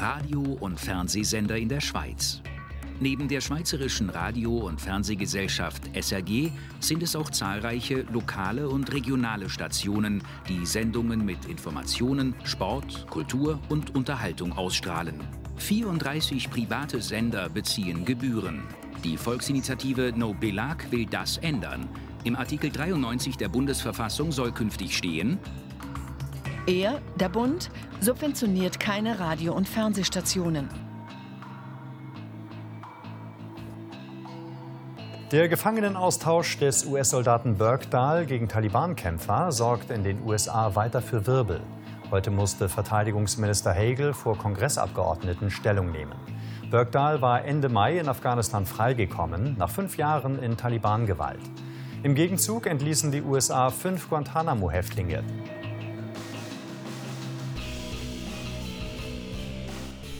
Radio- und Fernsehsender in der Schweiz. Neben der Schweizerischen Radio- und Fernsehgesellschaft SRG sind es auch zahlreiche lokale und regionale Stationen, die Sendungen mit Informationen, Sport, Kultur und Unterhaltung ausstrahlen. 34 private Sender beziehen Gebühren. Die Volksinitiative No Belag will das ändern. Im Artikel 93 der Bundesverfassung soll künftig stehen, er, der Bund, subventioniert keine Radio- und Fernsehstationen. Der Gefangenenaustausch des US-Soldaten Burkdahl gegen Taliban-Kämpfer sorgt in den USA weiter für Wirbel. Heute musste Verteidigungsminister Hagel vor Kongressabgeordneten Stellung nehmen. Burkdahl war Ende Mai in Afghanistan freigekommen, nach fünf Jahren in Taliban-Gewalt. Im Gegenzug entließen die USA fünf Guantanamo-Häftlinge.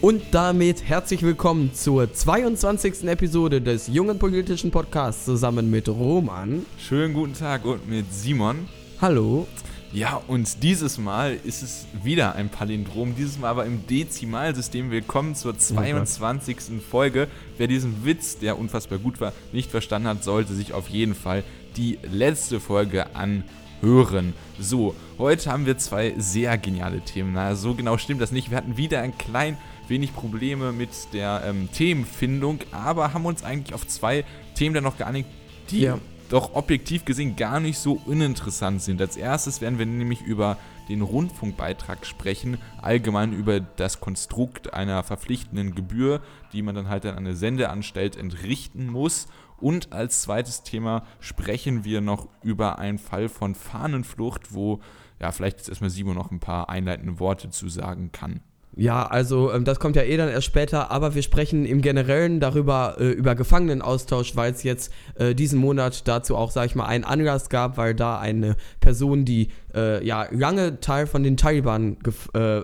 Und damit herzlich willkommen zur 22. Episode des jungen politischen Podcasts zusammen mit Roman. Schönen guten Tag und mit Simon. Hallo. Ja, und dieses Mal ist es wieder ein Palindrom, dieses Mal aber im Dezimalsystem. Willkommen zur 22. Oh Folge. Wer diesen Witz, der unfassbar gut war, nicht verstanden hat, sollte sich auf jeden Fall die letzte Folge anhören. So, heute haben wir zwei sehr geniale Themen. Na, so genau stimmt das nicht. Wir hatten wieder ein klein wenig Probleme mit der ähm, Themenfindung, aber haben uns eigentlich auf zwei Themen dann noch geeinigt, die ja. doch objektiv gesehen gar nicht so uninteressant sind. Als erstes werden wir nämlich über den Rundfunkbeitrag sprechen, allgemein über das Konstrukt einer verpflichtenden Gebühr, die man dann halt an eine Sendeanstalt entrichten muss. Und als zweites Thema sprechen wir noch über einen Fall von Fahnenflucht, wo ja vielleicht jetzt erstmal Simon noch ein paar einleitende Worte zu sagen kann. Ja, also ähm, das kommt ja eh dann erst später, aber wir sprechen im Generellen darüber, äh, über Gefangenenaustausch, weil es jetzt äh, diesen Monat dazu auch, sag ich mal, einen Anlass gab, weil da eine Person, die äh, ja lange Teil von den Taliban, gef äh,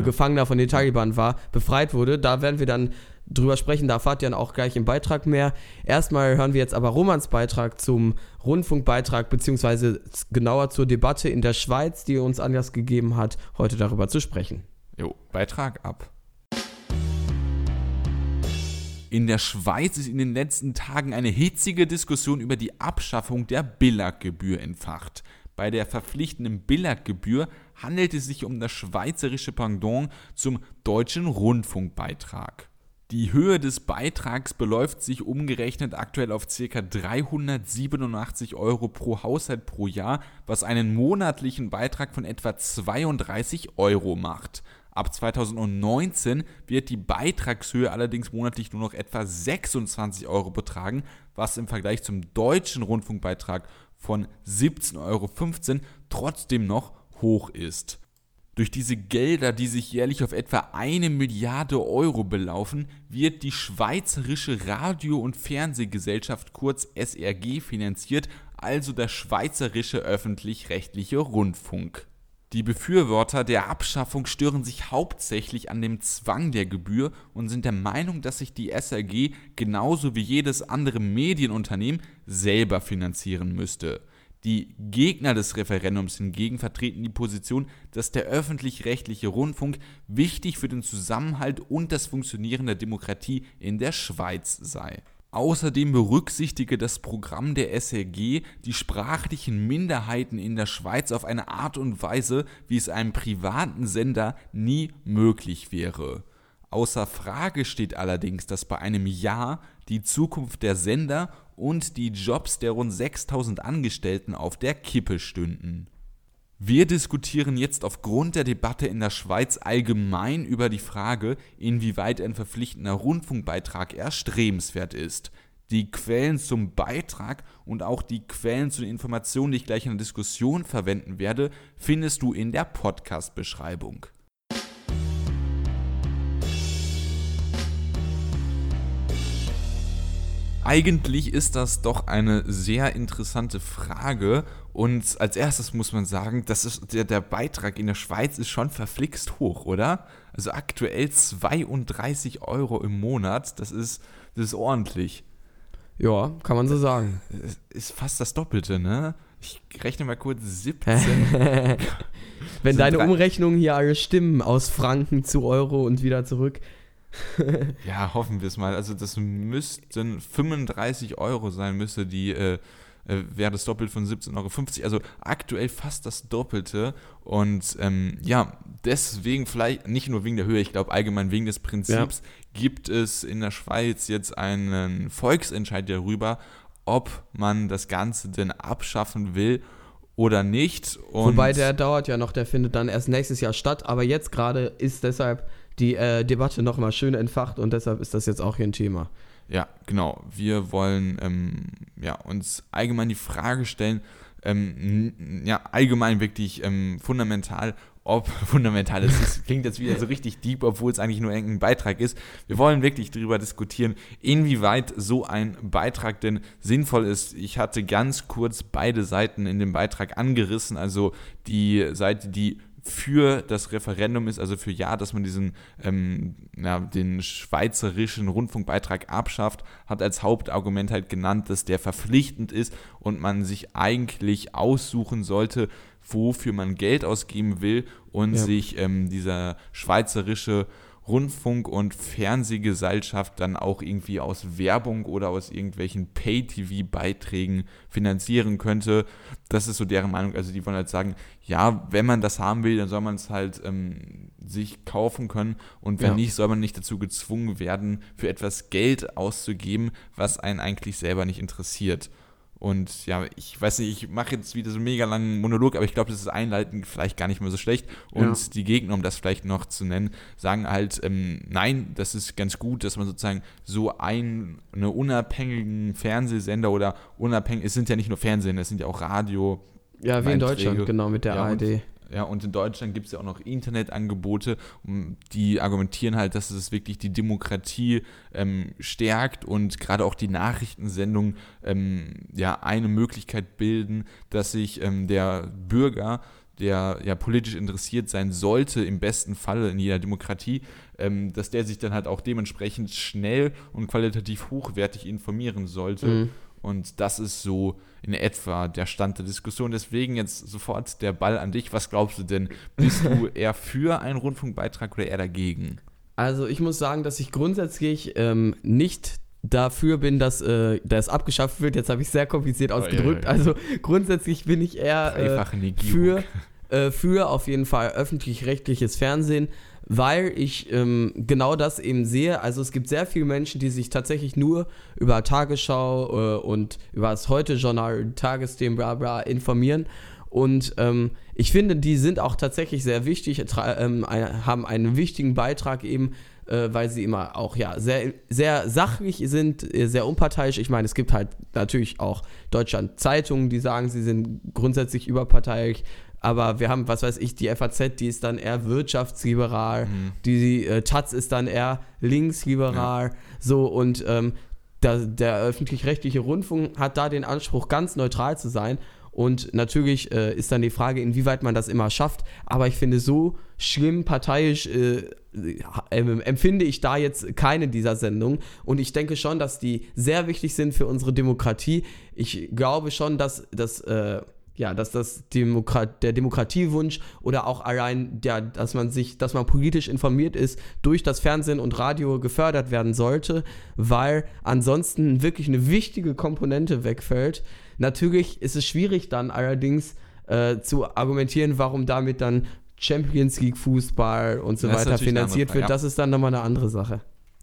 Gefangener von den Taliban war, befreit wurde. Da werden wir dann drüber sprechen, da erfahrt ihr dann auch gleich im Beitrag mehr. Erstmal hören wir jetzt aber Romans Beitrag zum Rundfunkbeitrag, beziehungsweise genauer zur Debatte in der Schweiz, die uns Anlass gegeben hat, heute darüber zu sprechen. Jo, Beitrag ab. In der Schweiz ist in den letzten Tagen eine hitzige Diskussion über die Abschaffung der Billag-Gebühr entfacht. Bei der verpflichtenden Billag-Gebühr handelt es sich um das schweizerische Pendant zum deutschen Rundfunkbeitrag. Die Höhe des Beitrags beläuft sich umgerechnet aktuell auf ca. 387 Euro pro Haushalt pro Jahr, was einen monatlichen Beitrag von etwa 32 Euro macht. Ab 2019 wird die Beitragshöhe allerdings monatlich nur noch etwa 26 Euro betragen, was im Vergleich zum deutschen Rundfunkbeitrag von 17,15 Euro trotzdem noch hoch ist. Durch diese Gelder, die sich jährlich auf etwa eine Milliarde Euro belaufen, wird die Schweizerische Radio- und Fernsehgesellschaft kurz SRG finanziert, also der Schweizerische öffentlich-rechtliche Rundfunk. Die Befürworter der Abschaffung stören sich hauptsächlich an dem Zwang der Gebühr und sind der Meinung, dass sich die SRG genauso wie jedes andere Medienunternehmen selber finanzieren müsste. Die Gegner des Referendums hingegen vertreten die Position, dass der öffentlich-rechtliche Rundfunk wichtig für den Zusammenhalt und das Funktionieren der Demokratie in der Schweiz sei. Außerdem berücksichtige das Programm der SRG die sprachlichen Minderheiten in der Schweiz auf eine Art und Weise, wie es einem privaten Sender nie möglich wäre. Außer Frage steht allerdings, dass bei einem Ja die Zukunft der Sender und die Jobs der rund 6000 Angestellten auf der Kippe stünden. Wir diskutieren jetzt aufgrund der Debatte in der Schweiz allgemein über die Frage, inwieweit ein verpflichtender Rundfunkbeitrag erstrebenswert ist. Die Quellen zum Beitrag und auch die Quellen zu den Informationen, die ich gleich in der Diskussion verwenden werde, findest du in der Podcast-Beschreibung. Eigentlich ist das doch eine sehr interessante Frage und als erstes muss man sagen, das ist, der, der Beitrag in der Schweiz ist schon verflixt hoch, oder? Also aktuell 32 Euro im Monat, das ist, das ist ordentlich. Ja, kann man so sagen. Ist fast das Doppelte, ne? Ich rechne mal kurz 17. Wenn deine Umrechnungen hier alle stimmen, aus Franken zu Euro und wieder zurück. ja, hoffen wir es mal. Also das müssten 35 Euro sein, müsste die äh, äh, wäre das doppelt von 17,50 Euro. Also aktuell fast das Doppelte. Und ähm, ja, deswegen vielleicht nicht nur wegen der Höhe, ich glaube allgemein wegen des Prinzips ja. gibt es in der Schweiz jetzt einen Volksentscheid darüber, ob man das Ganze denn abschaffen will oder nicht. Und Wobei der dauert ja noch, der findet dann erst nächstes Jahr statt. Aber jetzt gerade ist deshalb die äh, Debatte nochmal schön entfacht und deshalb ist das jetzt auch hier ein Thema. Ja, genau. Wir wollen ähm, ja, uns allgemein die Frage stellen, ähm, ja, allgemein wirklich ähm, fundamental, ob fundamental ist. Das klingt jetzt wieder so richtig deep, obwohl es eigentlich nur ein Beitrag ist. Wir wollen wirklich darüber diskutieren, inwieweit so ein Beitrag denn sinnvoll ist. Ich hatte ganz kurz beide Seiten in dem Beitrag angerissen, also die Seite, die für das Referendum ist, also für Ja, dass man diesen ähm, ja, den schweizerischen Rundfunkbeitrag abschafft, hat als Hauptargument halt genannt, dass der verpflichtend ist und man sich eigentlich aussuchen sollte, wofür man Geld ausgeben will und ja. sich ähm, dieser schweizerische Rundfunk- und Fernsehgesellschaft dann auch irgendwie aus Werbung oder aus irgendwelchen Pay-TV-Beiträgen finanzieren könnte. Das ist so deren Meinung. Also die wollen halt sagen, ja, wenn man das haben will, dann soll man es halt ähm, sich kaufen können und wenn ja. nicht, soll man nicht dazu gezwungen werden, für etwas Geld auszugeben, was einen eigentlich selber nicht interessiert. Und ja, ich weiß nicht, ich mache jetzt wieder so einen mega langen Monolog, aber ich glaube, das ist einleitend vielleicht gar nicht mehr so schlecht. Und ja. die Gegner, um das vielleicht noch zu nennen, sagen halt, ähm, nein, das ist ganz gut, dass man sozusagen so einen eine unabhängigen Fernsehsender oder unabhängig, es sind ja nicht nur Fernsehen, es sind ja auch Radio. Ja, wie in Deutschland, genau, mit der ja, ARD. Ja, und in Deutschland gibt es ja auch noch Internetangebote, die argumentieren halt, dass es wirklich die Demokratie ähm, stärkt und gerade auch die Nachrichtensendungen ähm, ja eine Möglichkeit bilden, dass sich ähm, der Bürger der ja politisch interessiert sein sollte, im besten Falle in jeder Demokratie, ähm, dass der sich dann halt auch dementsprechend schnell und qualitativ hochwertig informieren sollte. Mhm. Und das ist so in etwa der Stand der Diskussion. Deswegen jetzt sofort der Ball an dich. Was glaubst du denn? Bist du eher für einen Rundfunkbeitrag oder eher dagegen? Also ich muss sagen, dass ich grundsätzlich ähm, nicht dafür bin, dass äh, das abgeschafft wird. Jetzt habe ich sehr kompliziert ausgedrückt. Oh, ja, ja, ja. Also grundsätzlich bin ich eher äh, für, äh, für auf jeden Fall öffentlich-rechtliches Fernsehen weil ich ähm, genau das eben sehe. Also es gibt sehr viele Menschen, die sich tatsächlich nur über Tagesschau äh, und über das Heute-Journal, Tagesthemen, bla bla informieren. Und ähm, ich finde, die sind auch tatsächlich sehr wichtig, ähm, haben einen wichtigen Beitrag eben, äh, weil sie immer auch ja sehr, sehr sachlich sind, äh, sehr unparteiisch. Ich meine, es gibt halt natürlich auch Deutschland Zeitungen, die sagen, sie sind grundsätzlich überparteilich aber wir haben, was weiß ich, die FAZ, die ist dann eher wirtschaftsliberal, mhm. die äh, Taz ist dann eher linksliberal, ja. so und ähm, der, der öffentlich-rechtliche Rundfunk hat da den Anspruch, ganz neutral zu sein. Und natürlich äh, ist dann die Frage, inwieweit man das immer schafft. Aber ich finde, so schlimm parteiisch äh, äh, empfinde ich da jetzt keine dieser Sendungen. Und ich denke schon, dass die sehr wichtig sind für unsere Demokratie. Ich glaube schon, dass das äh, ja, dass das Demokrat, der Demokratiewunsch oder auch allein, ja, dass man sich, dass man politisch informiert ist, durch das Fernsehen und Radio gefördert werden sollte, weil ansonsten wirklich eine wichtige Komponente wegfällt. Natürlich ist es schwierig dann allerdings äh, zu argumentieren, warum damit dann Champions League Fußball und so das weiter finanziert wird. Ja. Das ist dann nochmal eine andere Sache.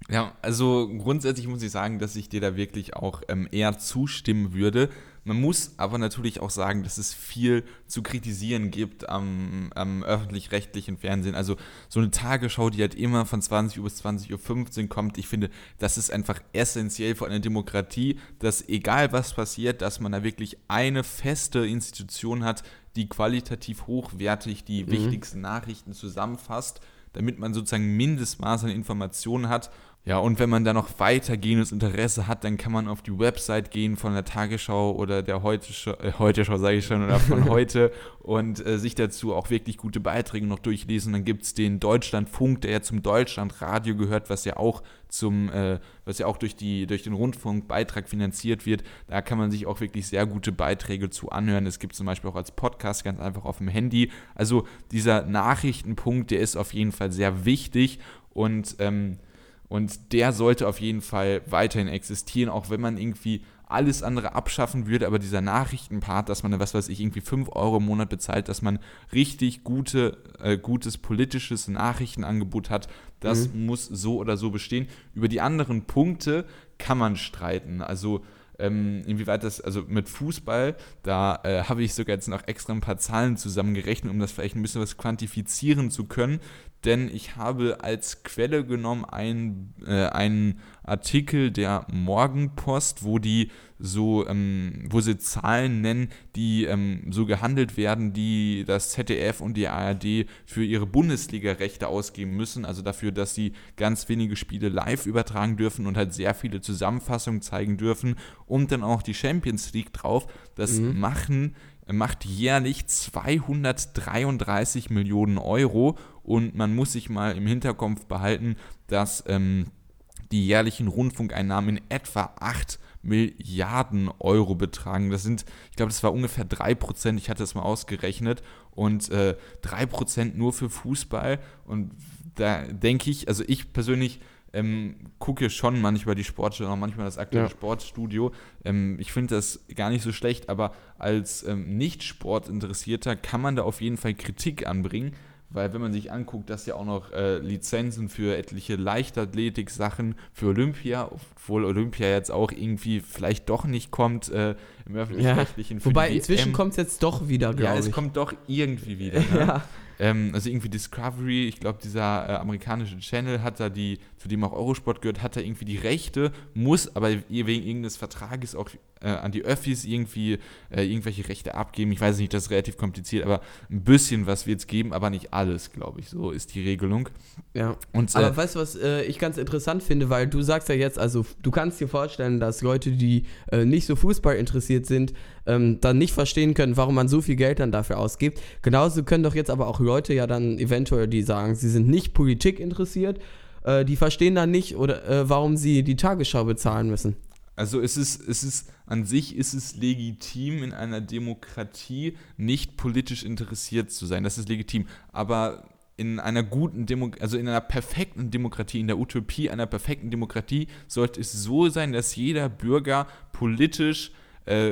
Ja, also grundsätzlich muss ich sagen, dass ich dir da wirklich auch ähm, eher zustimmen würde. Man muss aber natürlich auch sagen, dass es viel zu kritisieren gibt am, am öffentlich-rechtlichen Fernsehen. Also so eine Tagesschau, die halt immer von 20 Uhr bis 20.15 Uhr kommt. Ich finde, das ist einfach essentiell für eine Demokratie, dass egal was passiert, dass man da wirklich eine feste Institution hat, die qualitativ hochwertig die mhm. wichtigsten Nachrichten zusammenfasst, damit man sozusagen Mindestmaß an Informationen hat Ja, und wenn man da noch weitergehendes Interesse hat, dann kann man auf die Website gehen von der Tagesschau oder der Heute-Schau, äh, Heute-Schau sage ich schon, oder von heute und äh, sich dazu auch wirklich gute Beiträge noch durchlesen. Dann gibt es den Deutschlandfunk, der ja zum Deutschlandradio gehört, was ja auch zum, äh, was ja auch durch, die, durch den Rundfunkbeitrag finanziert wird. Da kann man sich auch wirklich sehr gute Beiträge zu anhören. Es gibt zum Beispiel auch als Podcast ganz einfach auf dem Handy. Also dieser Nachrichtenpunkt, der ist auf jeden Fall sehr wichtig und ähm, und der sollte auf jeden Fall weiterhin existieren, auch wenn man irgendwie alles andere abschaffen würde, aber dieser Nachrichtenpart, dass man, was weiß ich, irgendwie 5 Euro im Monat bezahlt, dass man richtig gute, äh, gutes politisches Nachrichtenangebot hat, das mhm. muss so oder so bestehen. Über die anderen Punkte kann man streiten. Also ähm, inwieweit das, also mit Fußball, da äh, habe ich sogar jetzt noch extra ein paar Zahlen zusammengerechnet, um das vielleicht ein bisschen was quantifizieren zu können denn ich habe als Quelle genommen einen, äh, einen Artikel der Morgenpost, wo die so, ähm, wo sie Zahlen nennen, die ähm, so gehandelt werden, die das ZDF und die ARD für ihre Bundesliga-Rechte ausgeben müssen, also dafür, dass sie ganz wenige Spiele live übertragen dürfen und halt sehr viele Zusammenfassungen zeigen dürfen und dann auch die Champions League drauf. Das mhm. machen macht jährlich 233 Millionen Euro und man muss sich mal im Hinterkopf behalten, dass ähm, die jährlichen Rundfunkeinnahmen in etwa 8 Milliarden Euro betragen. Das sind, ich glaube, das war ungefähr 3%, ich hatte das mal ausgerechnet, und äh, 3% nur für Fußball. Und da denke ich, also ich persönlich ähm, gucke schon manchmal die Sportschau, manchmal das aktuelle ja. Sportstudio. Ähm, ich finde das gar nicht so schlecht, aber als ähm, Nicht-Sportinteressierter kann man da auf jeden Fall Kritik anbringen, weil wenn man sich anguckt, dass ja auch noch äh, Lizenzen für etliche Leichtathletik-Sachen für Olympia, obwohl Olympia jetzt auch irgendwie vielleicht doch nicht kommt äh, im öffentlich-rechtlichen. Ja, wobei inzwischen kommt es jetzt doch wieder, glaube ich. Ja, es kommt doch irgendwie wieder. Ne? ja. Ähm, also irgendwie Discovery, ich glaube, dieser äh, amerikanische Channel hat da die, zu dem auch Eurosport gehört, hat da irgendwie die Rechte, muss aber wegen irgendeines Vertrages auch äh, an die Öffis irgendwie äh, irgendwelche Rechte abgeben. Ich weiß nicht, das ist relativ kompliziert, aber ein bisschen was wird es geben, aber nicht alles, glaube ich. So ist die Regelung. Ja. Und, aber äh, weißt du, was äh, ich ganz interessant finde, weil du sagst ja jetzt, also du kannst dir vorstellen, dass Leute, die äh, nicht so Fußball interessiert sind, ähm, dann nicht verstehen können, warum man so viel Geld dann dafür ausgibt. Genauso können doch jetzt aber auch Leute ja dann eventuell, die sagen, sie sind nicht Politik interessiert, die verstehen dann nicht, oder warum sie die Tagesschau bezahlen müssen. Also es ist, es ist, an sich ist es legitim, in einer Demokratie nicht politisch interessiert zu sein. Das ist legitim. Aber in einer guten Demokratie, also in einer perfekten Demokratie, in der Utopie einer perfekten Demokratie, sollte es so sein, dass jeder Bürger politisch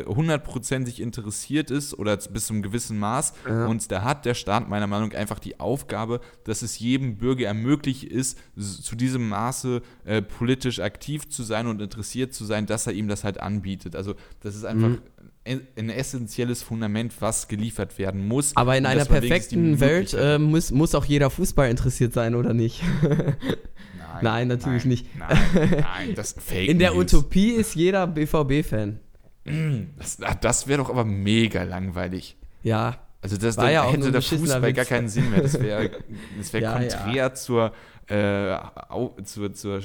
hundertprozentig äh, interessiert ist oder bis zu einem gewissen Maß. Ja. Und da hat der Staat meiner Meinung nach einfach die Aufgabe, dass es jedem Bürger ermöglicht ist, zu diesem Maße äh, politisch aktiv zu sein und interessiert zu sein, dass er ihm das halt anbietet. Also das ist einfach mhm ein essentielles Fundament, was geliefert werden muss. Aber in einer perfekten Welt äh, muss, muss auch jeder Fußball interessiert sein, oder nicht? nein, nein, natürlich nein, nicht. Nein, nein, das Fake In der Utopie ist jeder BVB-Fan. Das, das wäre doch aber mega langweilig. Ja. Also das da ja hätte der Fußball Witz. gar keinen Sinn mehr. Das wäre das wär ja, konträr ja. zur, äh, zur, zur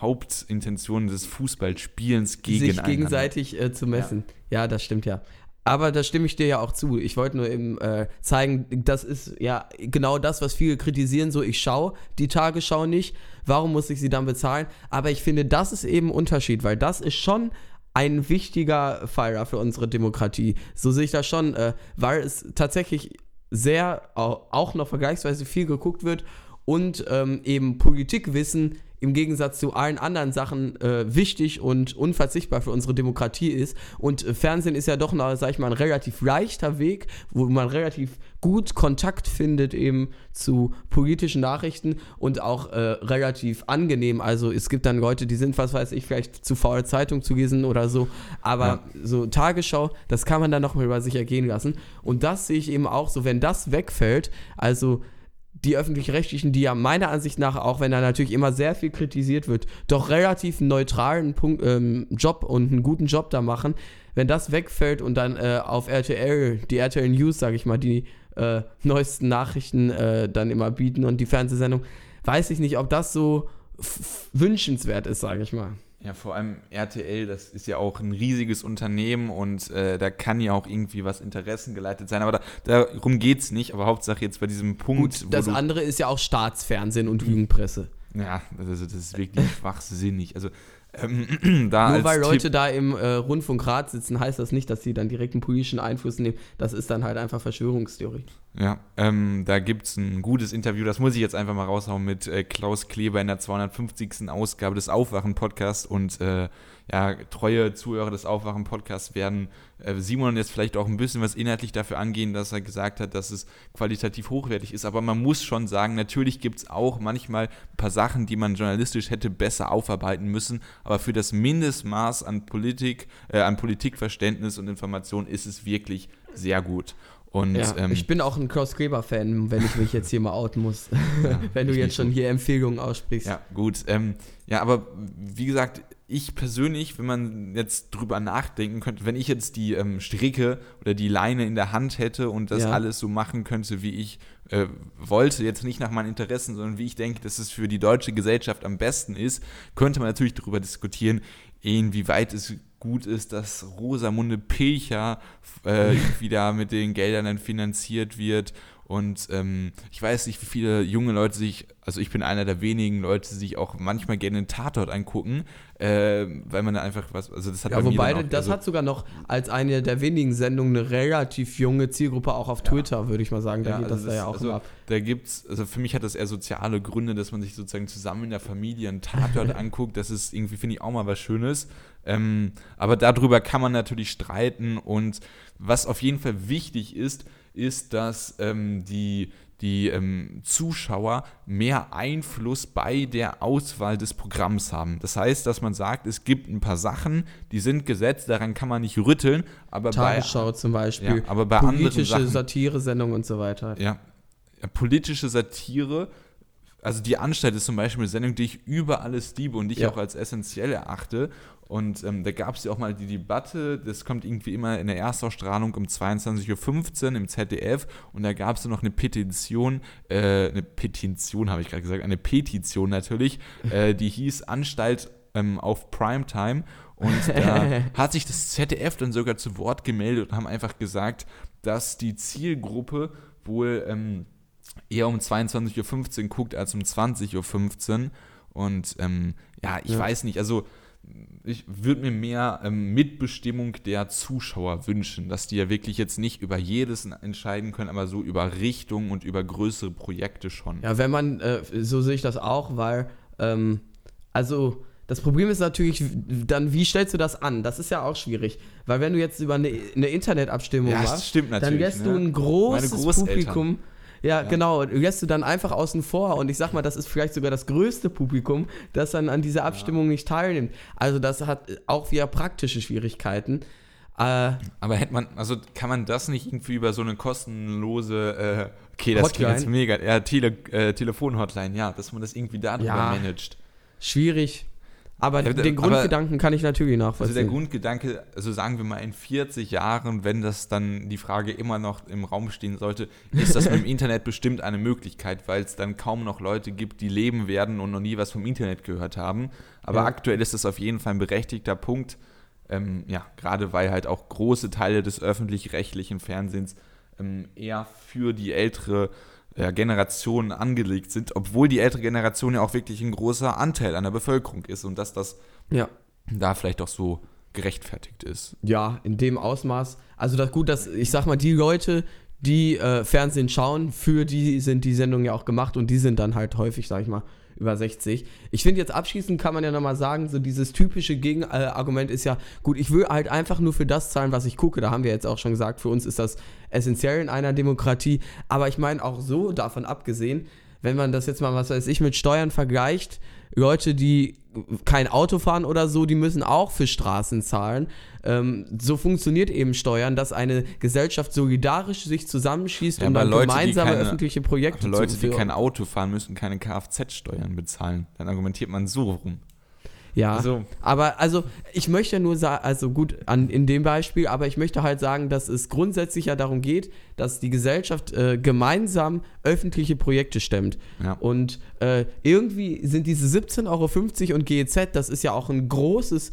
Hauptintention des Fußballspielens gegeneinander. Sich gegenseitig äh, zu messen. Ja. ja, das stimmt ja. Aber da stimme ich dir ja auch zu. Ich wollte nur eben äh, zeigen, das ist ja genau das, was viele kritisieren. So, ich schaue die Tagesschau nicht. Warum muss ich sie dann bezahlen? Aber ich finde, das ist eben ein Unterschied, weil das ist schon ein wichtiger Pfeiler für unsere Demokratie. So sehe ich das schon, äh, weil es tatsächlich sehr auch noch vergleichsweise viel geguckt wird und ähm, eben Politikwissen im Gegensatz zu allen anderen Sachen äh, wichtig und unverzichtbar für unsere Demokratie ist. Und äh, Fernsehen ist ja doch, noch, sag ich mal, ein relativ leichter Weg, wo man relativ gut Kontakt findet eben zu politischen Nachrichten und auch äh, relativ angenehm. Also es gibt dann Leute, die sind, was weiß ich, vielleicht zu faul Zeitung zu lesen oder so. Aber ja. so Tagesschau, das kann man dann noch mal über sich ergehen lassen. Und das sehe ich eben auch so, wenn das wegfällt, also die öffentlich-rechtlichen, die ja meiner Ansicht nach, auch wenn da natürlich immer sehr viel kritisiert wird, doch relativ neutralen Punkt, ähm, Job und einen guten Job da machen, wenn das wegfällt und dann äh, auf RTL, die RTL News, sage ich mal, die äh, neuesten Nachrichten äh, dann immer bieten und die Fernsehsendung, weiß ich nicht, ob das so wünschenswert ist, sage ich mal. Ja, vor allem RTL, das ist ja auch ein riesiges Unternehmen und äh, da kann ja auch irgendwie was interessengeleitet sein. Aber da, darum geht es nicht. Aber Hauptsache jetzt bei diesem Punkt. Gut, das andere ist ja auch Staatsfernsehen und Lügenpresse. Ja, also das ist wirklich schwachsinnig. Also ähm, Nur weil Leute da im äh, Rundfunkrat sitzen, heißt das nicht, dass sie dann direkt einen politischen Einfluss nehmen. Das ist dann halt einfach Verschwörungstheorie. Ja, ähm, da gibt es ein gutes Interview, das muss ich jetzt einfach mal raushauen, mit äh, Klaus Kleber in der 250. Ausgabe des Aufwachen-Podcasts und äh, ja, treue Zuhörer des Aufwachen-Podcasts werden Simon jetzt vielleicht auch ein bisschen was inhaltlich dafür angehen, dass er gesagt hat, dass es qualitativ hochwertig ist. Aber man muss schon sagen, natürlich gibt es auch manchmal ein paar Sachen, die man journalistisch hätte besser aufarbeiten müssen. Aber für das Mindestmaß an Politik, äh, an Politikverständnis und Information ist es wirklich sehr gut. Und, ja, ähm, ich bin auch ein Klaus Kleber-Fan, wenn ich mich jetzt hier mal outen muss. Ja, wenn du jetzt schon hier Empfehlungen aussprichst. Ja, gut. Ähm, ja, aber wie gesagt, ich persönlich, wenn man jetzt drüber nachdenken könnte, wenn ich jetzt die ähm, Stricke oder die Leine in der Hand hätte und das ja. alles so machen könnte, wie ich äh, wollte, jetzt nicht nach meinen Interessen, sondern wie ich denke, dass es für die deutsche Gesellschaft am besten ist, könnte man natürlich darüber diskutieren, inwieweit es gut ist, dass Rosamunde Pilcher äh, wieder mit den Geldern dann finanziert wird und ähm, ich weiß nicht, wie viele junge Leute sich, also ich bin einer der wenigen Leute, die sich auch manchmal gerne einen Tatort angucken, äh, weil man da einfach was, also das hat Ja, wobei, auch, das also, hat sogar noch als eine der wenigen Sendungen eine relativ junge Zielgruppe auch auf Twitter, ja. würde ich mal sagen. Da ja, geht also das, da ja auch also, ab. Da gibt's, also für mich hat das eher soziale Gründe, dass man sich sozusagen zusammen in der Familie einen Tatort anguckt. Das ist irgendwie, finde ich, auch mal was Schönes. Ähm, aber darüber kann man natürlich streiten und was auf jeden Fall wichtig ist, ist, dass ähm, die, die ähm, Zuschauer mehr Einfluss bei der Auswahl des Programms haben. Das heißt, dass man sagt, es gibt ein paar Sachen, die sind gesetzt, daran kann man nicht rütteln, aber Tagesschau bei, zum Beispiel, ja, aber bei politische Satire-Sendungen und so weiter. Ja, politische Satire also die Anstalt ist zum Beispiel eine Sendung, die ich über alles liebe und die ich ja. auch als essentiell erachte. Und ähm, da gab es ja auch mal die Debatte, das kommt irgendwie immer in der Erstausstrahlung um 22.15 Uhr im ZDF und da gab es noch eine Petition, äh, eine Petition habe ich gerade gesagt, eine Petition natürlich, äh, die hieß Anstalt ähm, auf Primetime. Und da hat sich das ZDF dann sogar zu Wort gemeldet und haben einfach gesagt, dass die Zielgruppe wohl ähm, eher um 22.15 Uhr guckt als um 20.15 Uhr und ähm, ja, ich ja. weiß nicht, also ich würde mir mehr ähm, Mitbestimmung der Zuschauer wünschen, dass die ja wirklich jetzt nicht über jedes entscheiden können, aber so über Richtung und über größere Projekte schon. Ja, wenn man, äh, so sehe ich das auch, weil, ähm, also das Problem ist natürlich dann, wie stellst du das an? Das ist ja auch schwierig, weil wenn du jetzt über eine, eine Internetabstimmung ja, machst, dann lässt ne? du ein großes Publikum ja, ja, genau. Lässt du dann einfach außen vor und ich sag mal, das ist vielleicht sogar das größte Publikum, das dann an dieser Abstimmung ja. nicht teilnimmt. Also das hat auch wieder praktische Schwierigkeiten. Äh, Aber hätte man, also kann man das nicht irgendwie über so eine kostenlose, äh, okay, das Hotline. jetzt mega, ja, Tele, äh, Telefon-Hotline, ja, dass man das irgendwie darüber ja, managt. Schwierig. Aber ja, den Grundgedanken kann ich natürlich nachvollziehen. Also der Grundgedanke, also sagen wir mal in 40 Jahren, wenn das dann die Frage immer noch im Raum stehen sollte, ist das mit dem Internet bestimmt eine Möglichkeit, weil es dann kaum noch Leute gibt, die leben werden und noch nie was vom Internet gehört haben. Aber ja. aktuell ist das auf jeden Fall ein berechtigter Punkt. Ähm, ja, gerade weil halt auch große Teile des öffentlich-rechtlichen Fernsehens ähm, eher für die ältere ja, Generationen angelegt sind, obwohl die ältere Generation ja auch wirklich ein großer Anteil an der Bevölkerung ist und dass das ja. da vielleicht auch so gerechtfertigt ist. Ja, in dem Ausmaß. Also das gut, dass ich sag mal, die Leute, die äh, Fernsehen schauen, für die sind die Sendungen ja auch gemacht und die sind dann halt häufig, sag ich mal, über 60. Ich finde jetzt abschließend kann man ja nochmal sagen, so dieses typische Gegenargument ist ja, gut, ich will halt einfach nur für das zahlen, was ich gucke. Da haben wir jetzt auch schon gesagt, für uns ist das essentiell in einer Demokratie. Aber ich meine auch so davon abgesehen, wenn man das jetzt mal, was weiß ich, mit Steuern vergleicht, Leute, die kein Auto fahren oder so, die müssen auch für Straßen zahlen. Ähm, so funktioniert eben Steuern, dass eine Gesellschaft solidarisch sich zusammenschießt, ja, um dann Leute, gemeinsame keine, öffentliche Projekte Leute, zu Leute, die kein Auto fahren, müssen keine Kfz-Steuern bezahlen. Dann argumentiert man so rum. Ja, Also- aber also ich möchte nur sagen, also gut, an, in dem Beispiel, aber ich möchte halt sagen, dass es grundsätzlich ja darum geht, dass die Gesellschaft äh, gemeinsam öffentliche Projekte stemmt. Ja. Und äh, irgendwie sind diese 17,50 Euro und GEZ, das ist ja auch ein großes,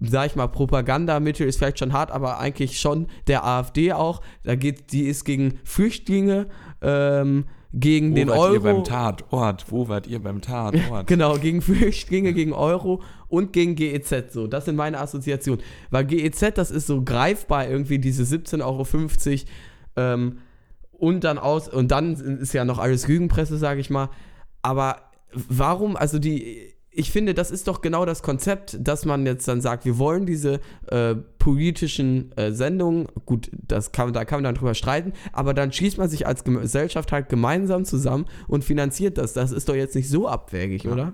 sag ich mal, Propagandamittel, ist vielleicht schon hart, aber eigentlich schon der AfD auch. Da geht, die ist gegen Flüchtlinge, ähm, gegen Wo den wart Euro. ihr beim Tatort? Wo wart ihr beim Tatort? Genau, gegen Flüchtlinge, gegen Euro und gegen GEZ. So, das sind meine Assoziationen. Weil GEZ, das ist so greifbar irgendwie, diese 17,50 Euro. Ähm, und dann aus, und dann ist ja noch alles Lügenpresse, sage ich mal. Aber warum, also die, ich finde, das ist doch genau das Konzept, dass man jetzt dann sagt, wir wollen diese äh, politischen äh, Sendungen, gut, das kann, da kann man dann drüber streiten, aber dann schließt man sich als Gesellschaft halt gemeinsam zusammen und finanziert das. Das ist doch jetzt nicht so abwägig, oder?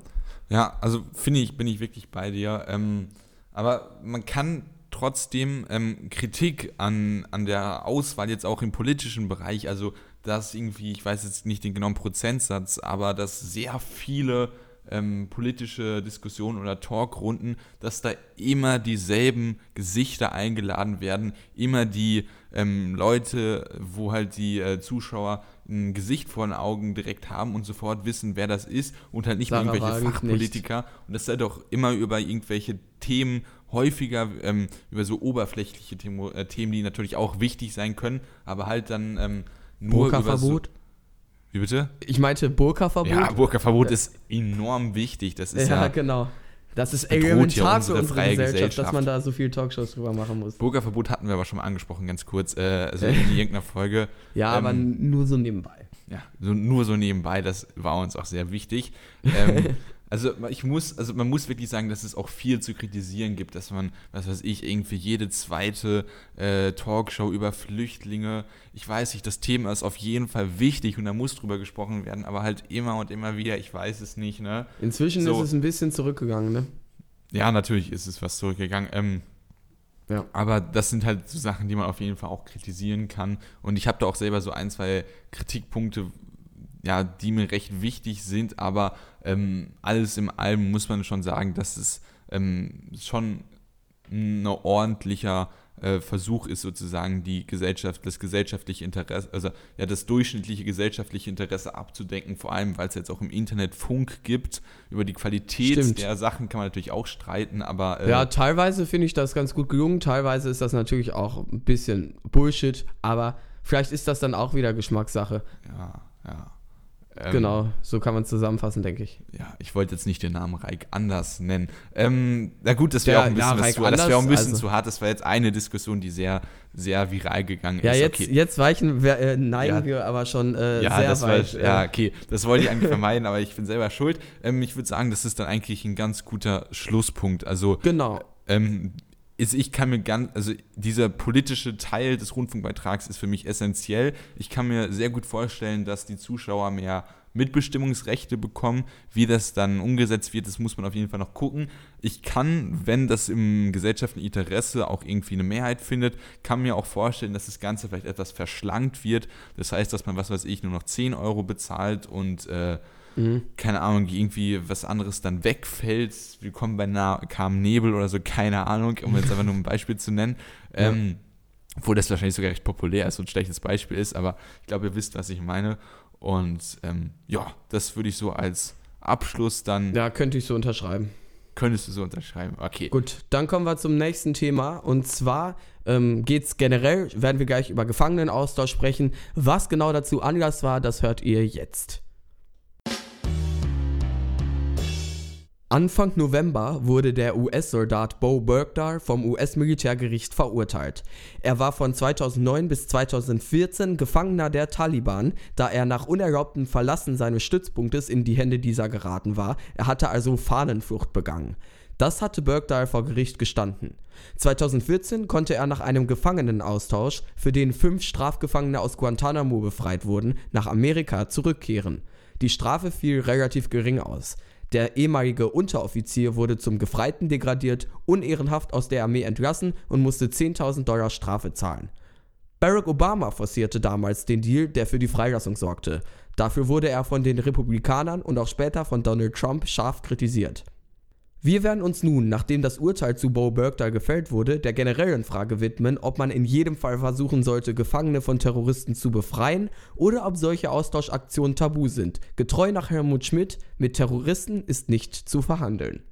Ja, also finde ich, bin ich wirklich bei dir. Ähm, aber man kann trotzdem ähm, Kritik an, an der Auswahl jetzt auch im politischen Bereich, also dass irgendwie, ich weiß jetzt nicht den genauen Prozentsatz, aber dass sehr viele ähm, politische Diskussionen oder Talkrunden, dass da immer dieselben Gesichter eingeladen werden, immer die ähm, Leute, wo halt die äh, Zuschauer ein Gesicht vor den Augen direkt haben und sofort wissen, wer das ist und halt nicht mehr irgendwelche. Fachpolitiker und das halt auch immer über irgendwelche Themen häufiger ähm, über so oberflächliche Themo, äh, Themen, die natürlich auch wichtig sein können, aber halt dann ähm, nur über so? Wie bitte? Ich meinte Burka-Verbot. Ja, Burka-Verbot ist enorm wichtig. Das ist ja, ja, genau. Das ist ja elementar für unsere freie Gesellschaft, dass Gesellschaft. man da so viel Talkshows drüber machen muss. Burka-Verbot hatten wir aber schon mal angesprochen, ganz kurz, äh, also in irgendeiner Folge. Ja, aber Ähm, nur so nebenbei. Ja, so, nur so nebenbei, das war uns auch sehr wichtig. Ähm, also ich muss, also man muss wirklich sagen, dass es auch viel zu kritisieren gibt, dass man, was weiß ich, irgendwie jede zweite äh, Talkshow über Flüchtlinge, ich weiß nicht, das Thema ist auf jeden Fall wichtig und da muss drüber gesprochen werden, aber halt immer und immer wieder, ich weiß es nicht, ne? Inzwischen so. ist es ein bisschen zurückgegangen, ne? Ja, natürlich ist es was zurückgegangen. Ähm, Ja. aber das sind halt so Sachen, die man auf jeden Fall auch kritisieren kann. Und ich habe da auch selber so ein, zwei Kritikpunkte, ja, die mir recht wichtig sind. Aber ähm, alles im Allem muss man schon sagen, dass es ähm, schon ein ordentlicher äh, Versuch ist, sozusagen die Gesellschaft, das gesellschaftliche Interesse, also ja, das durchschnittliche gesellschaftliche Interesse abzudecken, vor allem, weil es jetzt auch im Internet Funk gibt. Über die Qualität Stimmt. der Sachen kann man natürlich auch streiten, aber äh, Ja, teilweise finde ich das ganz gut gelungen, teilweise ist das natürlich auch ein bisschen Bullshit, aber vielleicht ist das dann auch wieder Geschmackssache. Ja, ja. Ähm, genau, so kann man es zusammenfassen, denke ich. Ja, ich wollte jetzt nicht den Namen Reik anders nennen. Ähm, na gut, das wäre Ja, auch ein bisschen, ja, zu, das auch ein bisschen also- zu hart. Das war jetzt eine Diskussion, die sehr, sehr viral gegangen Ja, ist. jetzt, okay. jetzt weichen wir, äh, neigen Ja. wir aber schon äh, ja, sehr das weit. war, äh, ja, okay, das wollte ich eigentlich vermeiden, aber ich bin selber schuld. Ähm, ich würde sagen, das ist dann eigentlich ein ganz guter Schlusspunkt. Also Genau. ähm, ist, ich kann mir ganz, also dieser politische Teil des Rundfunkbeitrags ist für mich essentiell. Ich kann mir sehr gut vorstellen, dass die Zuschauer mehr Mitbestimmungsrechte bekommen. Wie das dann umgesetzt wird, das muss man auf jeden Fall noch gucken. Ich kann, wenn das im gesellschaftlichen Interesse auch irgendwie eine Mehrheit findet, kann mir auch vorstellen, dass das Ganze vielleicht etwas verschlankt wird. Das heißt, dass man, was weiß ich, nur noch 10 Euro bezahlt und äh, keine Ahnung, irgendwie was anderes dann wegfällt. Willkommen bei Na kam Nebel oder so, keine Ahnung, um jetzt einfach nur ein Beispiel zu nennen. Ähm, obwohl das wahrscheinlich sogar recht populär ist und ein schlechtes Beispiel ist, aber ich glaube, ihr wisst, was ich meine. Und ähm, ja, das würde ich so als Abschluss dann, Ja, könnte ich so unterschreiben. könntest du so unterschreiben. Okay. Gut, dann kommen wir zum nächsten Thema. Und zwar ähm, geht es generell, werden wir gleich über Gefangenenaustausch sprechen. Was genau dazu Anlass war, das hört ihr jetzt. Anfang November wurde der US-Soldat Bo Bergdahl vom US-Militärgericht verurteilt. Er war von 2009 bis 2014 Gefangener der Taliban, da er nach unerlaubtem Verlassen seines Stützpunktes in die Hände dieser geraten war. Er hatte also Fahnenflucht begangen. Das hatte Bergdahl vor Gericht gestanden. 2014 konnte er nach einem Gefangenenaustausch, für den fünf Strafgefangene aus Guantanamo befreit wurden, nach Amerika zurückkehren. Die Strafe fiel relativ gering aus. Der ehemalige Unteroffizier wurde zum Gefreiten degradiert, unehrenhaft aus der Armee entlassen und musste 10.000 Dollar Strafe zahlen. Barack Obama forcierte damals den Deal, der für die Freilassung sorgte. Dafür wurde er von den Republikanern und auch später von Donald Trump scharf kritisiert. Wir werden uns nun, nachdem das Urteil zu Bo Bergdahl gefällt wurde, der generellen Frage widmen, ob man in jedem Fall versuchen sollte, Gefangene von Terroristen zu befreien oder ob solche Austauschaktionen tabu sind. Getreu nach Helmut Schmidt, mit Terroristen ist nicht zu verhandeln.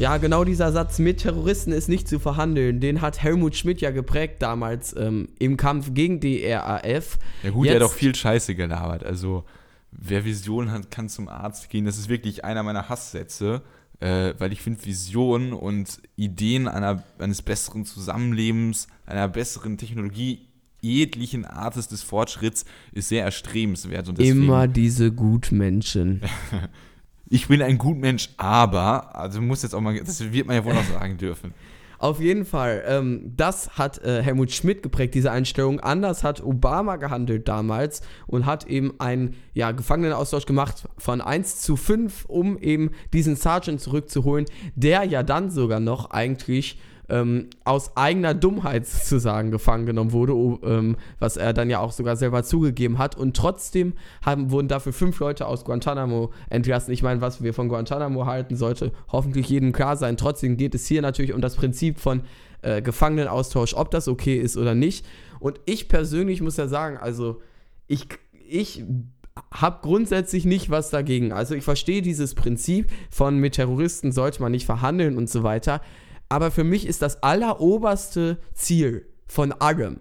Ja, genau dieser Satz mit Terroristen ist nicht zu verhandeln, den hat Helmut Schmidt ja geprägt damals ähm, im Kampf gegen die RAF. Ja gut, Jetzt, er hat auch viel Scheiße gelabert. Also wer Vision hat, kann zum Arzt gehen. Das ist wirklich einer meiner Hasssätze, äh, weil ich finde Visionen und Ideen einer, eines besseren Zusammenlebens, einer besseren Technologie jeglichen Artes des Fortschritts ist sehr erstrebenswert. Und Immer diese Gutmenschen. ich bin ein Gutmensch, aber, also muss jetzt auch mal, das wird man ja wohl noch sagen dürfen. Auf jeden Fall, ähm, das hat äh, Helmut Schmidt geprägt, diese Einstellung. Anders hat Obama gehandelt damals und hat eben einen ja, Gefangenenaustausch gemacht von 1 zu 5, um eben diesen Sergeant zurückzuholen, der ja dann sogar noch eigentlich ähm, aus eigener Dummheit sozusagen gefangen genommen wurde, ähm, was er dann ja auch sogar selber zugegeben hat. Und trotzdem haben, wurden dafür fünf Leute aus Guantanamo entlassen. Ich meine, was wir von Guantanamo halten, sollte hoffentlich jedem klar sein. Trotzdem geht es hier natürlich um das Prinzip von äh, Gefangenenaustausch, ob das okay ist oder nicht. Und ich persönlich muss ja sagen, also ich, ich habe grundsätzlich nicht was dagegen. Also ich verstehe dieses Prinzip von mit Terroristen sollte man nicht verhandeln und so weiter. Aber für mich ist das alleroberste Ziel von allem,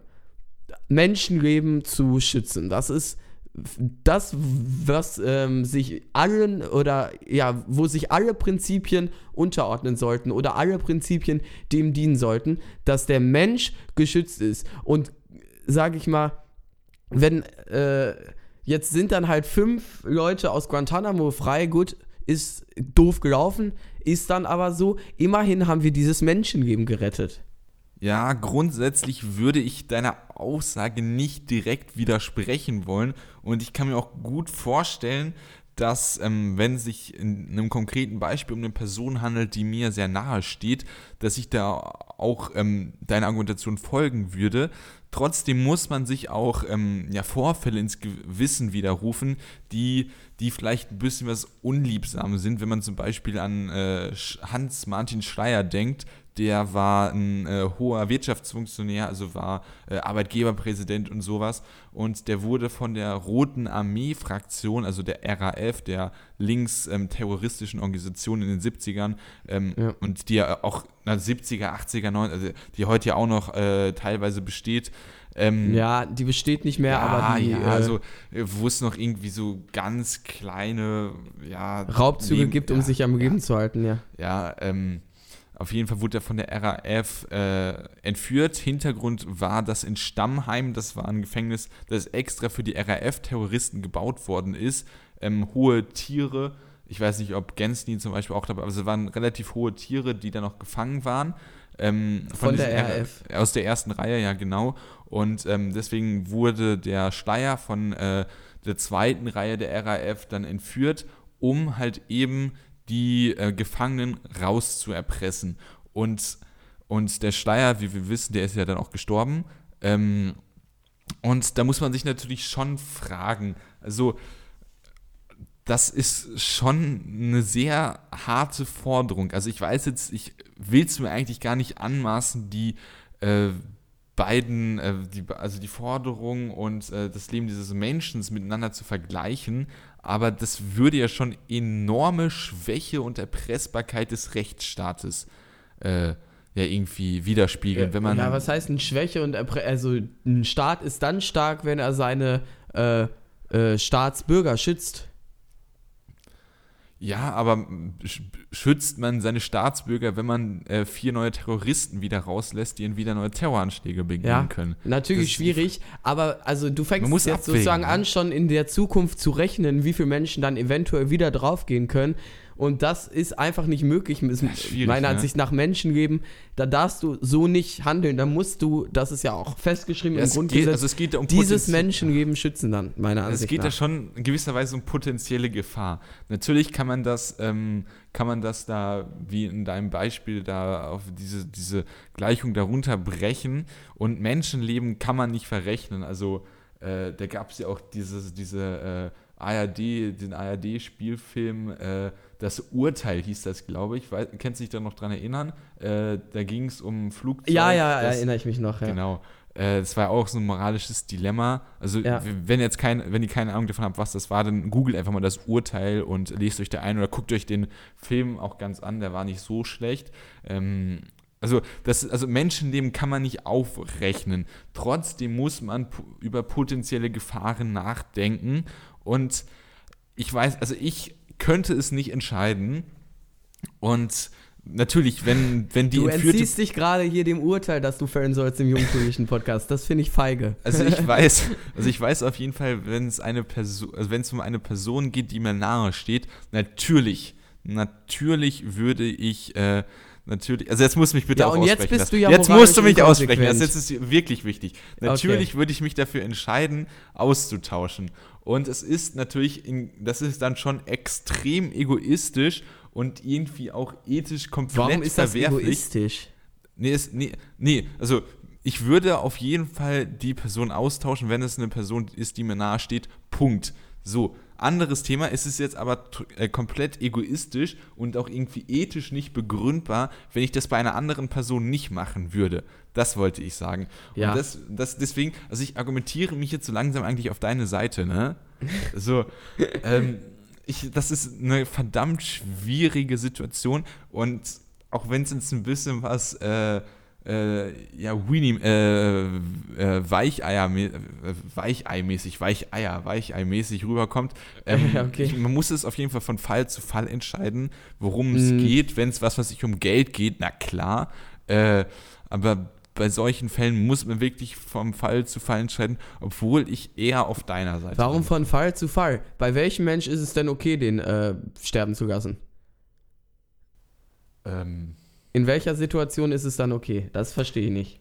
Menschenleben zu schützen. Das ist das, was ähm, sich allen oder ja, wo sich alle Prinzipien unterordnen sollten oder alle Prinzipien dem dienen sollten, dass der Mensch geschützt ist. Und sage ich mal, wenn äh, jetzt sind dann halt fünf Leute aus Guantanamo frei, gut, ist doof gelaufen, ist dann aber so, immerhin haben wir dieses Menschenleben gerettet. Ja, grundsätzlich würde ich deiner Aussage nicht direkt widersprechen wollen und ich kann mir auch gut vorstellen, dass ähm, wenn sich in einem konkreten Beispiel um eine Person handelt, die mir sehr nahe steht, dass ich da auch ähm, deiner Argumentation folgen würde. Trotzdem muss man sich auch ähm, ja, Vorfälle ins Gewissen widerrufen, die, die vielleicht ein bisschen was unliebsam sind, wenn man zum Beispiel an äh, Hans-Martin Schreier denkt, der war ein äh, hoher Wirtschaftsfunktionär, also war äh, Arbeitgeberpräsident und sowas. Und der wurde von der Roten Armee-Fraktion, also der RAF, der links-terroristischen ähm, Organisation in den 70ern, ähm, ja. und die ja auch na, 70er, 80er, 90er, also die heute ja auch noch äh, teilweise besteht. Ähm, ja, die besteht nicht mehr, ja, aber die. Ja, äh, also, äh, wo es noch irgendwie so ganz kleine ja, Raubzüge Leben, gibt, um sich am Leben zu halten, ja. Ja, ähm, auf jeden Fall wurde er von der RAF äh, entführt. Hintergrund war, dass in Stammheim, das war ein Gefängnis, das extra für die RAF-Terroristen gebaut worden ist, ähm, hohe Tiere, ich weiß nicht, ob Gensny zum Beispiel auch dabei, aber es waren relativ hohe Tiere, die da noch gefangen waren. Ähm, von, von der RAF. Aus der ersten Reihe, ja, genau. Und ähm, deswegen wurde der Schleier von äh, der zweiten Reihe der RAF dann entführt, um halt eben die äh, Gefangenen rauszuerpressen. Und, und der Schleier, wie wir wissen, der ist ja dann auch gestorben. Ähm, und da muss man sich natürlich schon fragen, also das ist schon eine sehr harte Forderung. Also ich weiß jetzt, ich will es mir eigentlich gar nicht anmaßen, die äh, beiden, äh, die, also die Forderung und äh, das Leben dieses Menschen miteinander zu vergleichen, aber das würde ja schon enorme Schwäche und Erpressbarkeit des Rechtsstaates äh, ja irgendwie widerspiegeln, ja, wenn man. Ja, was heißt eine Schwäche und Erpre also ein Staat ist dann stark, wenn er seine äh, äh, Staatsbürger schützt. Ja, aber schützt man seine Staatsbürger, wenn man äh, vier neue Terroristen wieder rauslässt, die ihnen wieder neue Terroranschläge begehen ja, können? Natürlich schwierig, aber also du fängst jetzt abwägen, sozusagen ne? an, schon in der Zukunft zu rechnen, wie viele Menschen dann eventuell wieder draufgehen können. Und das ist einfach nicht möglich. Meiner ne? Ansicht nach Menschen geben. Da darfst du so nicht handeln. Da musst du, das ist ja auch festgeschrieben ja, im Grundgesetz, geht, also es geht um dieses Menschengeben schützen dann, meiner Ansicht nach. Es geht nach. da schon in gewisser Weise um potenzielle Gefahr. Natürlich kann man das, ähm, kann man das da, wie in deinem Beispiel, da auf diese, diese Gleichung darunter brechen. Und Menschenleben kann man nicht verrechnen. Also äh, da gab es ja auch dieses, diese äh, ARD, den ARD-Spielfilm, äh, das Urteil hieß das, glaube ich. Weiß, kennst du dich da noch dran erinnern? Äh, da ging es um Flugzeug. Ja, ja, das, erinnere ich mich noch. Ja. Genau. Äh, das war auch so ein moralisches Dilemma. Also, Ja. wenn jetzt kein, wenn ihr keine Ahnung davon habt, was das war, dann googelt einfach mal das Urteil und lest euch da ein oder guckt euch den Film auch ganz an. Der war nicht so schlecht. Ähm, also, das, also Menschenleben kann man nicht aufrechnen. Trotzdem muss man über potenzielle Gefahren nachdenken. Und ich weiß, also ich könnte es nicht entscheiden. Und natürlich, wenn, wenn die Du entführte entziehst dich gerade hier dem Urteil, das du fällen sollst im jungpolitischen Podcast. Das finde ich feige. Also ich weiß, also ich weiß auf jeden Fall, wenn es eine Person, also wenn es um eine Person geht, die mir nahe steht, natürlich, natürlich würde ich äh, natürlich, also jetzt musst du mich bitte Ja, auch und jetzt aussprechen bist lassen. du ja Jetzt musst du mich aussprechen, das jetzt ist wirklich wichtig. Natürlich würde ich mich dafür entscheiden, auszutauschen. Und es ist natürlich, in, das ist dann schon extrem egoistisch und irgendwie auch ethisch komplett Warum ist das verwerflich. egoistisch? Nee, ist, nee, nee, also ich würde auf jeden Fall die Person austauschen, wenn es eine Person ist, die mir nahe steht. Punkt. So, anderes Thema. Es ist jetzt aber äh, komplett egoistisch und auch irgendwie ethisch nicht begründbar, wenn ich das bei einer anderen Person nicht machen würde. Das wollte ich sagen. Ja. Und das, das deswegen, also ich argumentiere mich jetzt so langsam eigentlich auf deine Seite, ne? So, ähm, ich, das ist eine verdammt schwierige Situation und auch wenn es jetzt ein bisschen was äh, äh, ja, Weenie, äh, äh, Weicheier, äh, Weichei-mäßig, Weicheier, Weichei-mäßig rüberkommt. Ähm, okay. ich, man muss es auf jeden Fall von Fall zu Fall entscheiden, worum es Mhm. geht. Wenn es was, was sich um Geld geht, na klar. Äh, aber bei solchen Fällen muss man wirklich vom Fall zu Fall entscheiden, obwohl ich eher auf deiner Seite Warum bin. von Fall zu Fall? Bei welchem Mensch ist es denn okay, den äh, sterben zu lassen? Ähm, In welcher Situation ist es dann okay? Das verstehe ich nicht.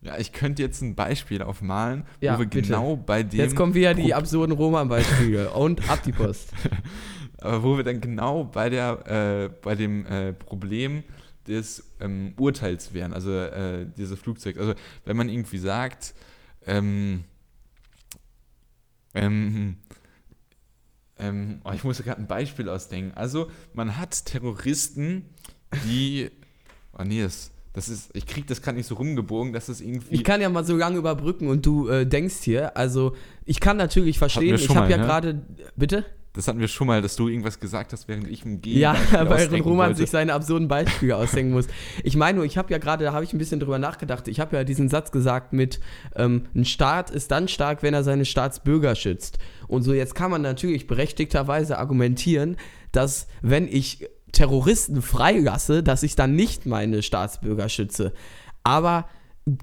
ja, ich könnte jetzt ein Beispiel aufmalen, Ja, wo wir bitte. genau bei dem Jetzt kommen wieder die absurden Roman-Beispiele und ab die Post. aber wo wir dann genau bei der äh, bei dem äh, Problem des ähm, Urteils wären, also äh, dieses Flugzeug. Also wenn man irgendwie sagt, ähm, ähm, ähm, oh, ich muss gerade ein Beispiel ausdenken. Also man hat Terroristen, die, oh nee, das, das ist, ich krieg das gerade nicht so rumgebogen, dass das irgendwie Ich kann ja mal so lange überbrücken und du äh, denkst hier, also ich kann natürlich verstehen, ich habe ja ne? gerade, bitte? Das hatten wir schon mal, dass du irgendwas gesagt hast, während ich ein G Ja, weil Roman wollte. sich seine absurden Beispiele ausdenken muss. Ich meine nur, ich habe ja gerade, da habe ich ein bisschen drüber nachgedacht, ich habe ja diesen Satz gesagt mit, ähm, ein Staat ist dann stark, wenn er seine Staatsbürger schützt. Und so jetzt kann man natürlich berechtigterweise argumentieren, dass wenn ich Terroristen freilasse, dass ich dann nicht meine Staatsbürger schütze. Aber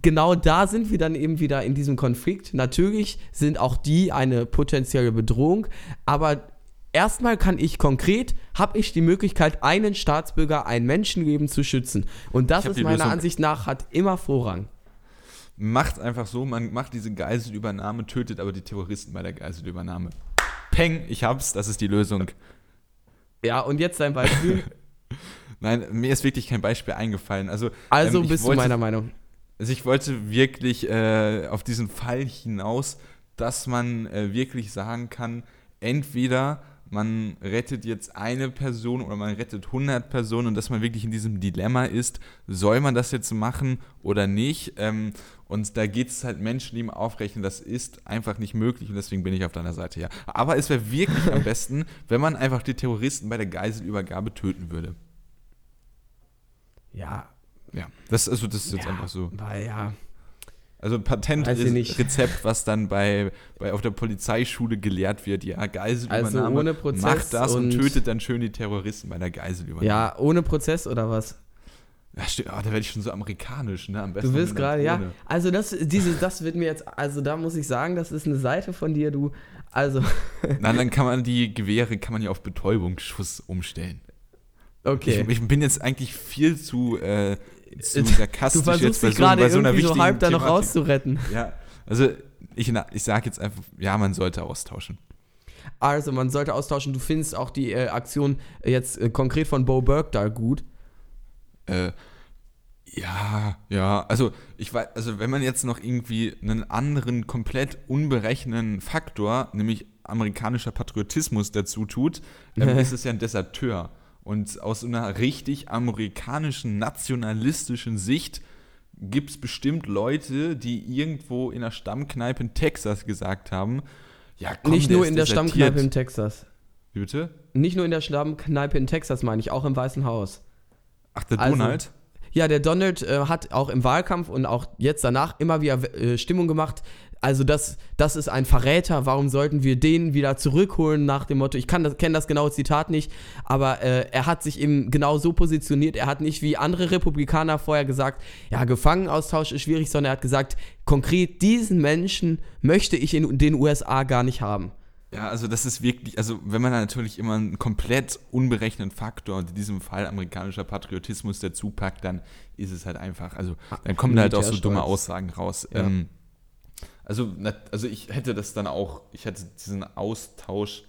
genau da sind wir dann eben wieder in diesem Konflikt. Natürlich sind auch die eine potenzielle Bedrohung, aber erstmal kann ich konkret, habe ich die Möglichkeit, einen Staatsbürger, ein Menschenleben zu schützen. Und das ist meiner Lösung. Ansicht nach, hat immer Vorrang. Macht einfach so, man macht diese Geiselübernahme, tötet aber die Terroristen bei der Geiselübernahme. Peng, ich hab's, das ist die Lösung. Ja, und jetzt dein Beispiel. Nein, mir ist wirklich kein Beispiel eingefallen. Also, Also ähm, bist wollte, du meiner Meinung. Also ich wollte wirklich äh, auf diesen Fall hinaus, dass man äh, wirklich sagen kann, entweder man rettet jetzt eine Person oder man rettet 100 Personen und dass man wirklich in diesem Dilemma ist, soll man das jetzt machen oder nicht? Ähm, und da geht es halt Menschenleben aufrechnen, das ist einfach nicht möglich und deswegen bin ich auf deiner Seite, ja. Aber es wäre wirklich am besten, wenn man einfach die Terroristen bei der Geiselübergabe töten würde. Ja, Ja, das, also das ist jetzt ja, einfach so. Weil ja. Also ein. Patentrezept, was dann bei, bei auf der Polizeischule gelehrt wird. Ja, Geiselübernahme. Also ohne Prozess Macht das und, und- tötet dann schön die Terroristen bei der Geiselübernahme. Ja, ohne Prozess oder was? ja stimmt. Oh, da werde ich schon so amerikanisch, ne? Am besten Du willst gerade, ja. Also das, diese, das wird mir jetzt, also da muss ich sagen, das ist eine Seite von dir, du. Also, Nein, dann kann man die Gewehre kann man ja auf Betäubungsschuss umstellen. okay. Ich, ich bin jetzt eigentlich viel zu, äh, zu Du sarkastisch versuchst jetzt bei dich so, gerade bei so einer irgendwie so wichtigen halb da noch Thematik. rauszuretten. Ja, also ich, ich sage jetzt einfach, ja, man sollte austauschen. Also, man sollte austauschen. Du findest auch die äh, Aktion jetzt äh, konkret von Bo Burke da gut. Äh, Ja, ja, also ich weiß, also wenn man jetzt noch irgendwie einen anderen komplett unberechnenden Faktor, nämlich amerikanischer Patriotismus dazu tut, dann ist es ja ein Deserteur. Und aus einer richtig amerikanischen, nationalistischen Sicht gibt es bestimmt Leute, die irgendwo in der Stammkneipe in Texas gesagt haben, ja, komm, Nicht nur in der desertiert. Stammkneipe in Texas. Wie bitte? Nicht nur in der Stammkneipe in Texas, meine ich, auch im Weißen Haus. Ach, der Also- Donald? Ja, der Donald äh, hat auch im Wahlkampf und auch jetzt danach immer wieder äh, Stimmung gemacht. Also das, das ist ein Verräter. Warum sollten wir den wieder zurückholen nach dem Motto? Ich kann das, kenne das genaue Zitat nicht, aber äh, er hat sich eben genau so positioniert. Er hat nicht wie andere Republikaner vorher gesagt, ja Gefangenaustausch ist schwierig, sondern er hat gesagt, konkret diesen Menschen möchte ich in den USA gar nicht haben. Ja, also das ist wirklich, also wenn man da natürlich immer einen komplett unberechneten Faktor, in diesem Fall amerikanischer Patriotismus dazu packt, dann ist es halt einfach, also dann kommen da halt auch so dumme. Aussagen raus. Ja. Ähm, also, also ich hätte das dann auch, ich hätte diesen Austausch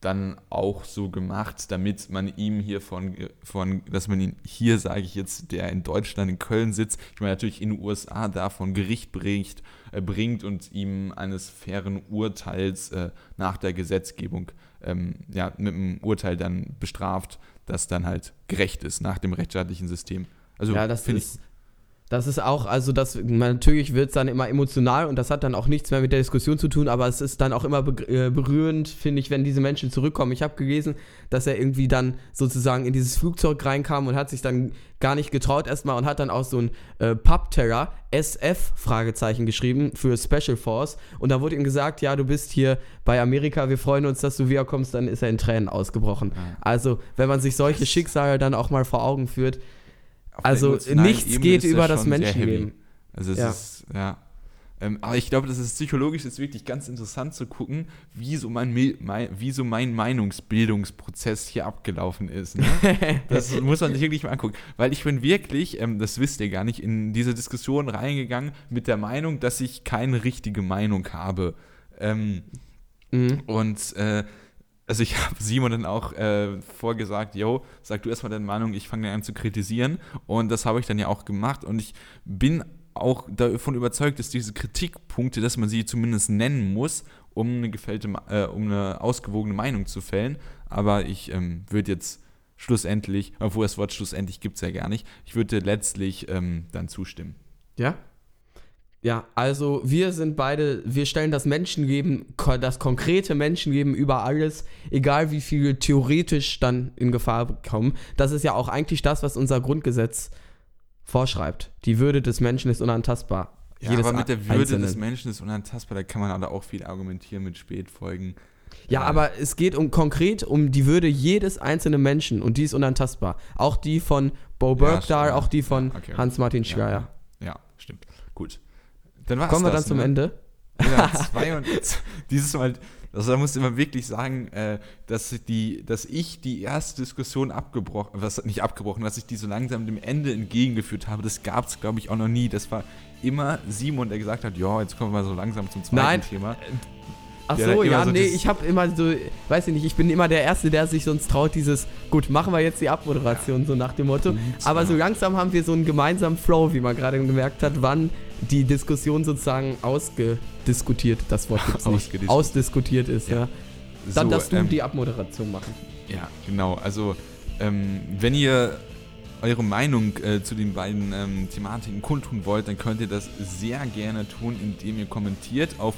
dann auch so gemacht, damit man ihm hier von, von dass man ihn hier, sage ich jetzt, der in Deutschland, in Köln sitzt, ich meine natürlich in den USA da von Gericht bringt, äh, bringt und ihm eines fairen Urteils äh, nach der Gesetzgebung, ähm, ja, mit einem Urteil dann bestraft, das dann halt gerecht ist nach dem rechtsstaatlichen System. Also ja, das finde ich, ist, das ist auch, also das, natürlich wird es dann immer emotional und das hat dann auch nichts mehr mit der Diskussion zu tun, aber es ist dann auch immer be äh, berührend, finde ich, wenn diese Menschen zurückkommen. Ich habe gelesen, dass er irgendwie dann sozusagen in dieses Flugzeug reinkam und hat sich dann gar nicht getraut erstmal und hat dann auch so ein äh, Pub-Terror, SF, Fragezeichen geschrieben für Special Force und da wurde ihm gesagt, ja, du bist hier bei Amerika, wir freuen uns, dass du wiederkommst, dann ist er in Tränen ausgebrochen. Also, wenn man sich solche Schicksale dann auch mal vor Augen führt, also nichts Ebene geht über das. Menschenleben. Also es Ja. ist, ja. Ähm, aber ich glaube, das ist psychologisch ist wirklich ganz interessant zu gucken, wie so mein, mein, wie so mein Meinungsbildungsprozess hier abgelaufen ist. Ne? Das muss man sich wirklich mal angucken. Weil ich bin wirklich, ähm, das wisst ihr gar nicht, in diese Diskussion reingegangen mit der Meinung, dass ich keine richtige Meinung habe. Ähm, Mhm. und äh, also ich habe Simon dann auch äh, vorgesagt, yo, sag du erstmal deine Meinung, ich fange dann an zu kritisieren. Und das habe ich dann ja auch gemacht. Und ich bin auch davon überzeugt, dass diese Kritikpunkte, dass man sie zumindest nennen muss, um eine gefällte, äh, um eine ausgewogene Meinung zu fällen. Aber ich ähm, würde jetzt schlussendlich, obwohl das Wort schlussendlich gibt es ja gar nicht, ich würde letztlich ähm, dann zustimmen. Ja? Ja, also wir sind beide, wir stellen das Menschenleben, ko- das konkrete Menschenleben über alles, egal wie viel theoretisch dann in Gefahr kommen. Das ist ja auch eigentlich das, was unser Grundgesetz vorschreibt. Die Würde des Menschen ist unantastbar. Ja, Jedes aber mit der Würde Einzelnen. des Menschen ist unantastbar, da kann man aber auch viel argumentieren mit Spätfolgen. Ja, Ja. aber es geht um konkret um die Würde jedes einzelnen Menschen und die ist unantastbar. Auch die von Bo Ja, Bergdahl, stimmt. auch die von Ja, okay. Hans-Martin Ja. Schreier. Ja, stimmt. Gut. Dann war's Kommen wir das, dann zum ne? Ende? Ja, zwei und dieses Mal, also da musste man wirklich sagen, äh, dass, die, dass ich die erste Diskussion abgebrochen, was nicht abgebrochen, dass ich die so langsam dem Ende entgegengeführt habe, das gab es, glaube ich, auch noch nie. Das war immer Simon, der gesagt hat, ja, jetzt kommen wir so langsam zum zweiten Nein. Thema. Ach so, immer ja, so nee, ich habe immer so, weiß ich nicht, ich bin immer der Erste, der sich sonst traut, dieses, gut, machen wir jetzt die Abmoderation, so nach dem Motto. Aber so langsam haben wir so einen gemeinsamen Flow, wie man gerade gemerkt hat, wann die Diskussion sozusagen ausgediskutiert, das Wort gibt's nicht, ausdiskutiert ist, ja. Ja. Dann So, darfst du ähm, die Abmoderation machen. Ja, genau. Also, ähm, wenn ihr eure Meinung äh, zu den beiden ähm, Thematiken kundtun wollt, dann könnt ihr das sehr gerne tun, indem ihr kommentiert auf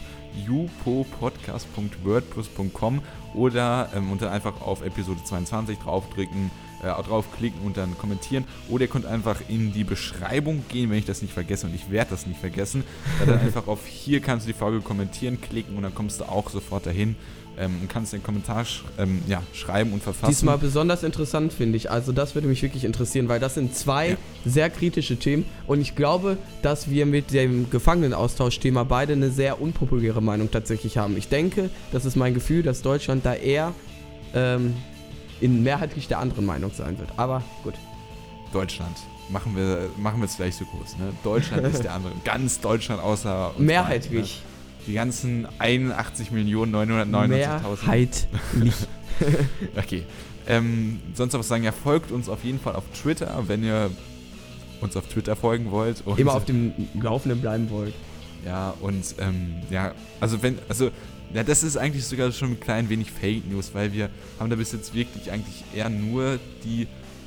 jupopodcast.wordpress.com oder ähm, dann einfach auf Episode 22 draufdrücken, äh, draufklicken und dann kommentieren. Oder ihr könnt einfach in die Beschreibung gehen, wenn ich das nicht vergesse und ich werde das nicht vergessen. Da dann einfach auf hier kannst du die Folge kommentieren, klicken und dann kommst du auch sofort dahin ähm, und kannst den Kommentar sch ähm, ja, schreiben und verfassen. Diesmal besonders interessant, finde ich. Also das würde mich wirklich interessieren, weil das sind zwei Ja. sehr kritische Themen und ich glaube, dass wir mit dem Gefangenenaustauschthema beide eine sehr unpopuläre Meinung tatsächlich haben. Ich denke, das ist mein Gefühl, dass Deutschland da eher ähm, in mehrheitlich der anderen Meinung sein wird. Aber gut. Deutschland. Machen wir machen wir es gleich so groß. Ne? Deutschland ist der andere. Ganz Deutschland außer uns beiden, Mehrheitlich. Ne? Die ganzen 81.999.000. Mehrheitlich. Okay. Ähm, sonst noch was sagen, ja, folgt uns auf jeden Fall auf Twitter, wenn ihr uns auf Twitter folgen wollt. Und Immer auf dem Laufenden bleiben wollt. Ja, und ähm, ja, also wenn, also, ja, das ist eigentlich sogar schon ein klein wenig Fake News, weil wir haben da bis jetzt wirklich eigentlich eher nur die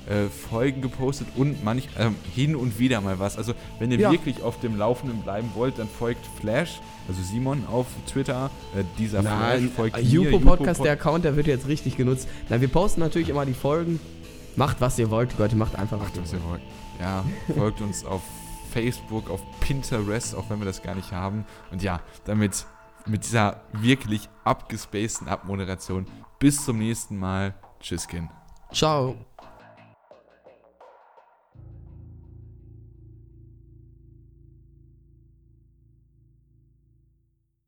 äh, Folgen gepostet und manch, ähm, hin und wieder mal was. Also wenn ihr Ja. wirklich auf dem Laufenden bleiben wollt, dann folgt Flash, also Simon auf Twitter, äh, dieser Flash folgt mir, Jupo Podcast, Jupo der Account, der wird jetzt richtig genutzt. Na, wir posten natürlich immer die Folgen. Macht, was ihr wollt, Leute, macht einfach, was Macht, ihr was ihr wollt. Ja, folgt uns auf Facebook, auf Pinterest, auch wenn wir das gar nicht haben. Und ja, damit mit dieser wirklich abgespaceden Abmoderation. Bis zum nächsten Mal. Tschüss, Kin. Ciao.